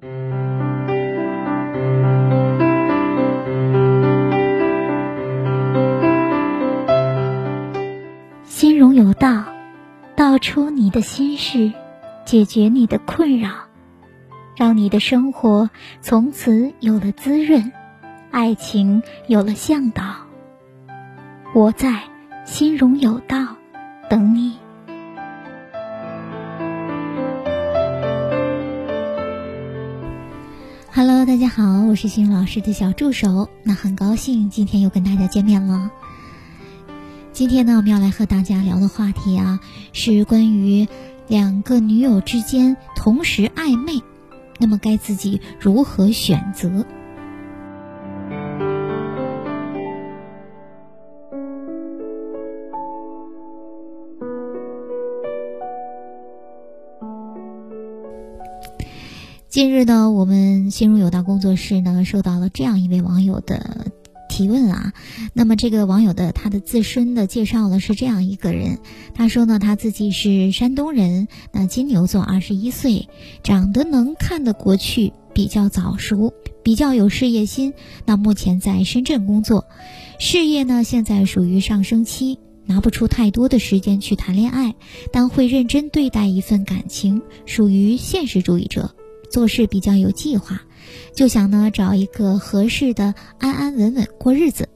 心容有道，道出你的心事，解决你的困扰，让你的生活从此有了滋润，爱情有了向导。我在心容有道等你。大家好，我是新老师的小助手。那很高兴今天又跟大家见面了。今天呢，我们要来和大家聊的话题啊，是关于两个女友之间同时暧昧，那么该自己如何选择？近日呢，我们心如有道工作室呢收到了这样一位网友的提问啊。那么这个网友的他的自身的介绍呢是这样一个人，他说呢他自己是山东人，那金牛座，二十一岁，长得能看得过去，比较早熟，比较有事业心。那目前在深圳工作，事业呢现在属于上升期，拿不出太多的时间去谈恋爱，但会认真对待一份感情，属于现实主义者。做事比较有计划，就想呢找一个合适的安安稳稳过日子。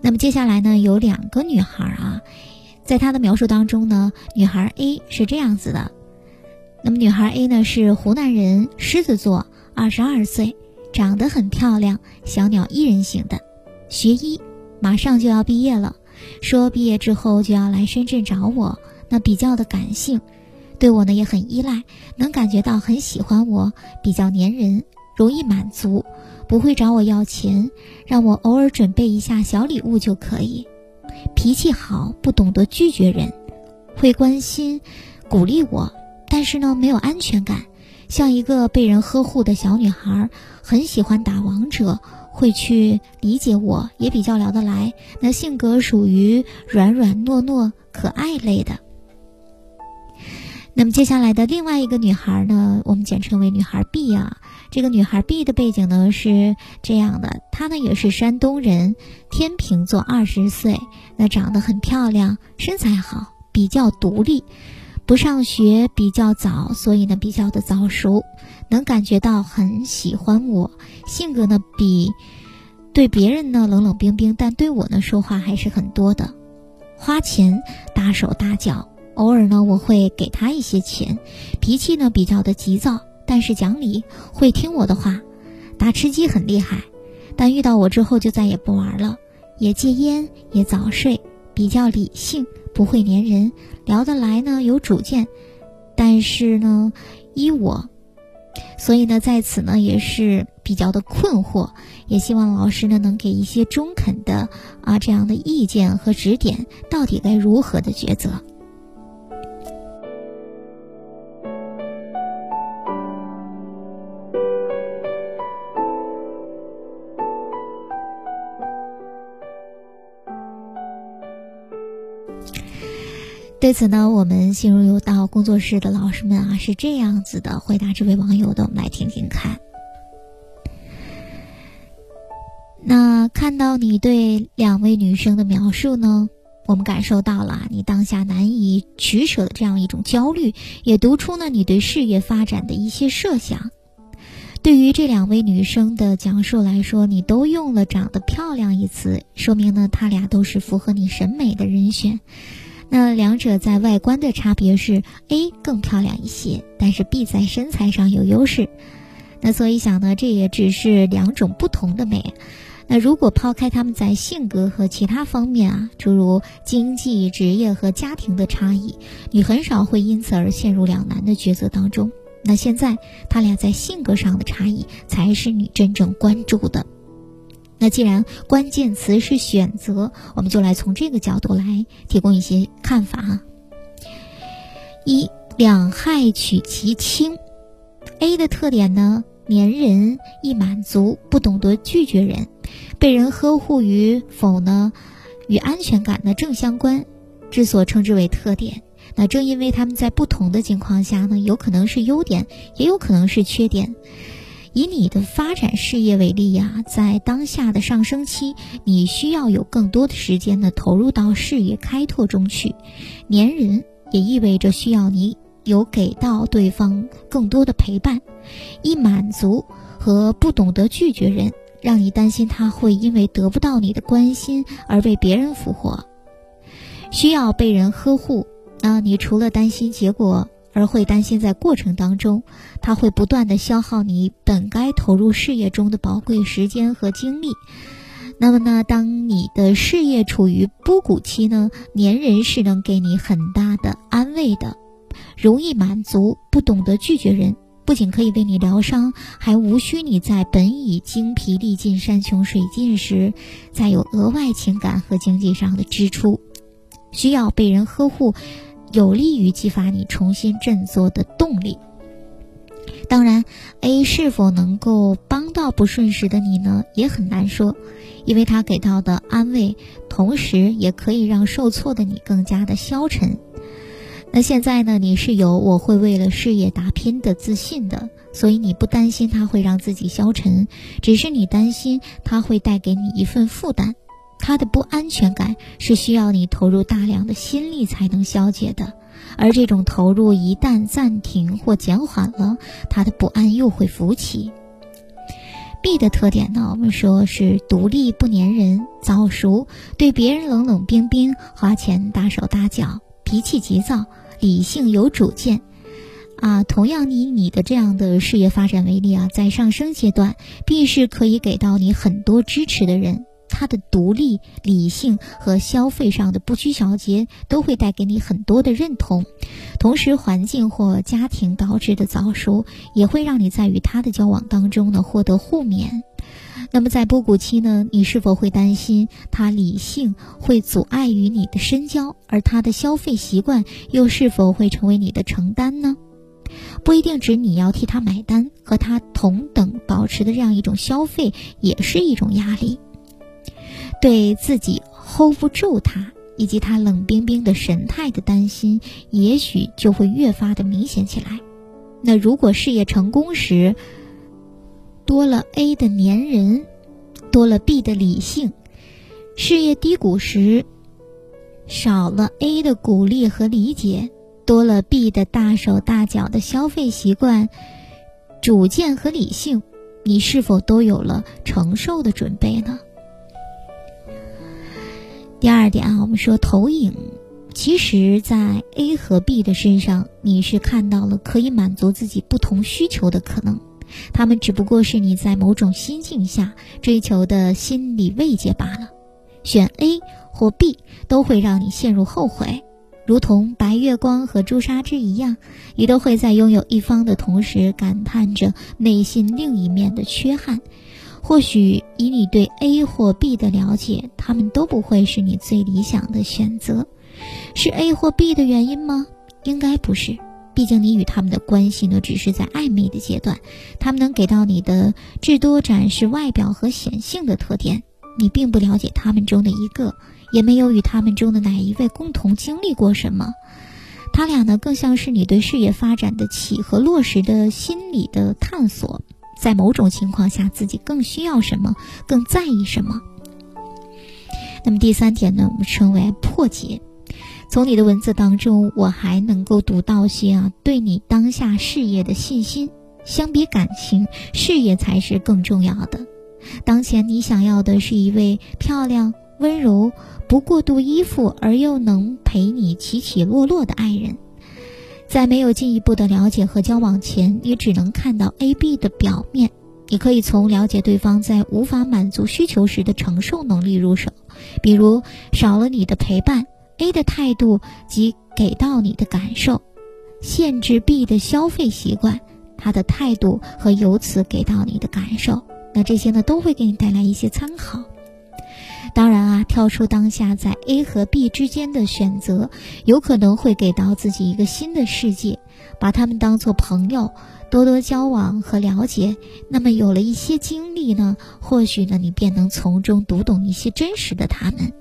那么接下来呢有两个女孩啊，在她的描述当中呢，女孩 A 是这样子的。那么女孩 A 呢是湖南人，狮子座，二十二岁，长得很漂亮，小鸟依人型的，学医，马上就要毕业了，说毕业之后就要来深圳找我，那比较的感性。对我呢也很依赖，能感觉到很喜欢我，比较粘人，容易满足，不会找我要钱，让我偶尔准备一下小礼物就可以。脾气好，不懂得拒绝人，会关心、鼓励我，但是呢没有安全感，像一个被人呵护的小女孩，很喜欢打王者，会去理解我，也比较聊得来。那性格属于软软糯糯、可爱类的。那么接下来的另外一个女孩呢，我们简称为女孩 B 啊。这个女孩 B 的背景呢是这样的，她呢也是山东人，天秤座，二十岁，那长得很漂亮，身材好，比较独立，不上学比较早，所以呢比较的早熟，能感觉到很喜欢我，性格呢比对别人呢冷冷冰冰，但对我呢说话还是很多的，花钱大手大脚。偶尔呢，我会给他一些钱，脾气呢比较的急躁，但是讲理，会听我的话。打吃鸡很厉害，但遇到我之后就再也不玩了，也戒烟，也早睡，比较理性，不会粘人，聊得来呢，有主见，但是呢依我，所以呢在此呢也是比较的困惑，也希望老师呢能给一些中肯的啊这样的意见和指点，到底该如何的抉择。对此呢，我们心如有道工作室的老师们啊是这样子的回答这位网友的，我们来听听看。那看到你对两位女生的描述呢，我们感受到了你当下难以取舍的这样一种焦虑，也读出了你对事业发展的一些设想。对于这两位女生的讲述来说，你都用了“长得漂亮”一词，说明呢，她俩都是符合你审美的人选。那两者在外观的差别是 A 更漂亮一些，但是 B 在身材上有优势。那所以想呢，这也只是两种不同的美。那如果抛开他们在性格和其他方面啊，诸如经济、职业和家庭的差异，你很少会因此而陷入两难的抉择当中。那现在他俩在性格上的差异，才是你真正关注的。那既然关键词是选择，我们就来从这个角度来提供一些看法哈。一两害取其轻，A 的特点呢，粘人易满足，不懂得拒绝人，被人呵护与否呢，与安全感呢正相关，之所称之为特点。那正因为他们在不同的情况下呢，有可能是优点，也有可能是缺点。以你的发展事业为例呀，在当下的上升期，你需要有更多的时间呢投入到事业开拓中去。粘人也意味着需要你有给到对方更多的陪伴，易满足和不懂得拒绝人，让你担心他会因为得不到你的关心而被别人俘获。需要被人呵护，那你除了担心结果。而会担心，在过程当中，他会不断的消耗你本该投入事业中的宝贵时间和精力。那么呢，当你的事业处于波谷期呢，粘人是能给你很大的安慰的，容易满足，不懂得拒绝人，不仅可以为你疗伤，还无需你在本已精疲力尽、山穷水尽时，再有额外情感和经济上的支出，需要被人呵护。有利于激发你重新振作的动力。当然，A 是否能够帮到不顺时的你呢？也很难说，因为他给到的安慰，同时也可以让受挫的你更加的消沉。那现在呢？你是有我会为了事业打拼的自信的，所以你不担心他会让自己消沉，只是你担心他会带给你一份负担。他的不安全感是需要你投入大量的心力才能消解的，而这种投入一旦暂停或减缓了，他的不安又会浮起。B 的特点呢，我们说是独立不粘人、早熟，对别人冷冷冰冰，花钱大手大脚，脾气急躁，理性有主见。啊，同样以你的这样的事业发展为例啊，在上升阶段，B 是可以给到你很多支持的人。他的独立、理性和消费上的不拘小节都会带给你很多的认同，同时环境或家庭导致的早熟也会让你在与他的交往当中呢获得互勉。那么在波谷期呢，你是否会担心他理性会阻碍于你的深交，而他的消费习惯又是否会成为你的承担呢？不一定指你要替他买单，和他同等保持的这样一种消费也是一种压力。对自己 hold 不住他，以及他冷冰冰的神态的担心，也许就会越发的明显起来。那如果事业成功时，多了 A 的粘人，多了 B 的理性；事业低谷时，少了 A 的鼓励和理解，多了 B 的大手大脚的消费习惯、主见和理性，你是否都有了承受的准备呢？第二点啊，我们说投影，其实，在 A 和 B 的身上，你是看到了可以满足自己不同需求的可能，他们只不过是你在某种心境下追求的心理慰藉罢了。选 A 或 B 都会让你陷入后悔，如同白月光和朱砂痣一样，你都会在拥有一方的同时感叹着内心另一面的缺憾。或许以你对 A 或 B 的了解，他们都不会是你最理想的选择。是 A 或 B 的原因吗？应该不是，毕竟你与他们的关系呢，只是在暧昧的阶段。他们能给到你的，至多展示外表和显性的特点。你并不了解他们中的一个，也没有与他们中的哪一位共同经历过什么。他俩呢，更像是你对事业发展的起和落实的心理的探索。在某种情况下，自己更需要什么，更在意什么。那么第三点呢，我们称为破解。从你的文字当中，我还能够读到些啊，对你当下事业的信心。相比感情，事业才是更重要的。当前你想要的是一位漂亮、温柔、不过度依附而又能陪你起起落落的爱人。在没有进一步的了解和交往前，你只能看到 A、B 的表面。你可以从了解对方在无法满足需求时的承受能力入手，比如少了你的陪伴，A 的态度及给到你的感受；限制 B 的消费习惯，他的态度和由此给到你的感受。那这些呢，都会给你带来一些参考。当然啊，跳出当下在 A 和 B 之间的选择，有可能会给到自己一个新的世界，把他们当做朋友，多多交往和了解。那么有了一些经历呢，或许呢，你便能从中读懂一些真实的他们。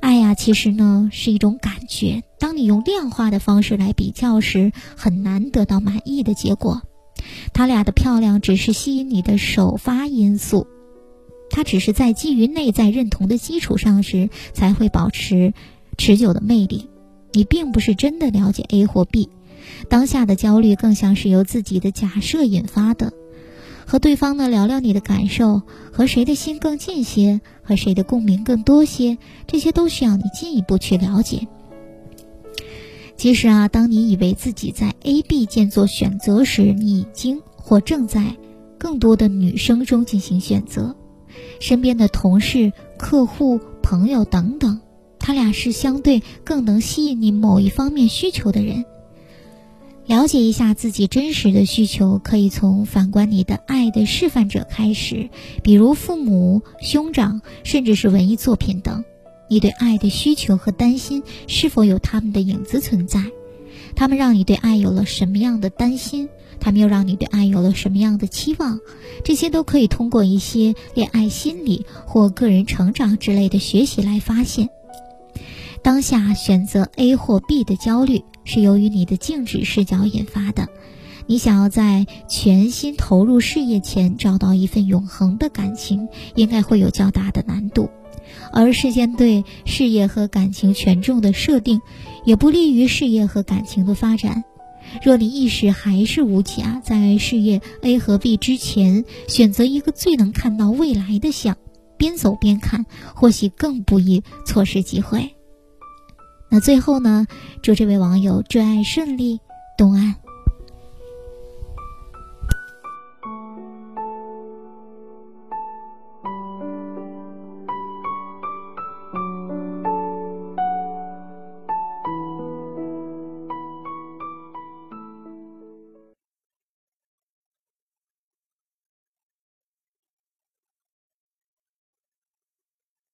爱呀，其实呢是一种感觉。当你用量化的方式来比较时，很难得到满意的结果。他俩的漂亮只是吸引你的首发因素，它只是在基于内在认同的基础上时才会保持持久的魅力。你并不是真的了解 A 或 B，当下的焦虑更像是由自己的假设引发的。和对方呢聊聊你的感受，和谁的心更近些，和谁的共鸣更多些，这些都需要你进一步去了解。其实啊，当你以为自己在 A、B 间做选择时，你已经或正在更多的女生中进行选择。身边的同事、客户、朋友等等，他俩是相对更能吸引你某一方面需求的人。了解一下自己真实的需求，可以从反观你的爱的示范者开始，比如父母、兄长，甚至是文艺作品等。你对爱的需求和担心是否有他们的影子存在？他们让你对爱有了什么样的担心？他们又让你对爱有了什么样的期望？这些都可以通过一些恋爱心理或个人成长之类的学习来发现。当下选择 A 或 B 的焦虑是由于你的静止视角引发的。你想要在全心投入事业前找到一份永恒的感情，应该会有较大的难度。而事先对事业和感情权重的设定，也不利于事业和感情的发展。若你意识还是无解，在事业 A 和 B 之前，选择一个最能看到未来的项，边走边看，或许更不易错失机会。那最后呢，祝这位网友追爱顺利，东安。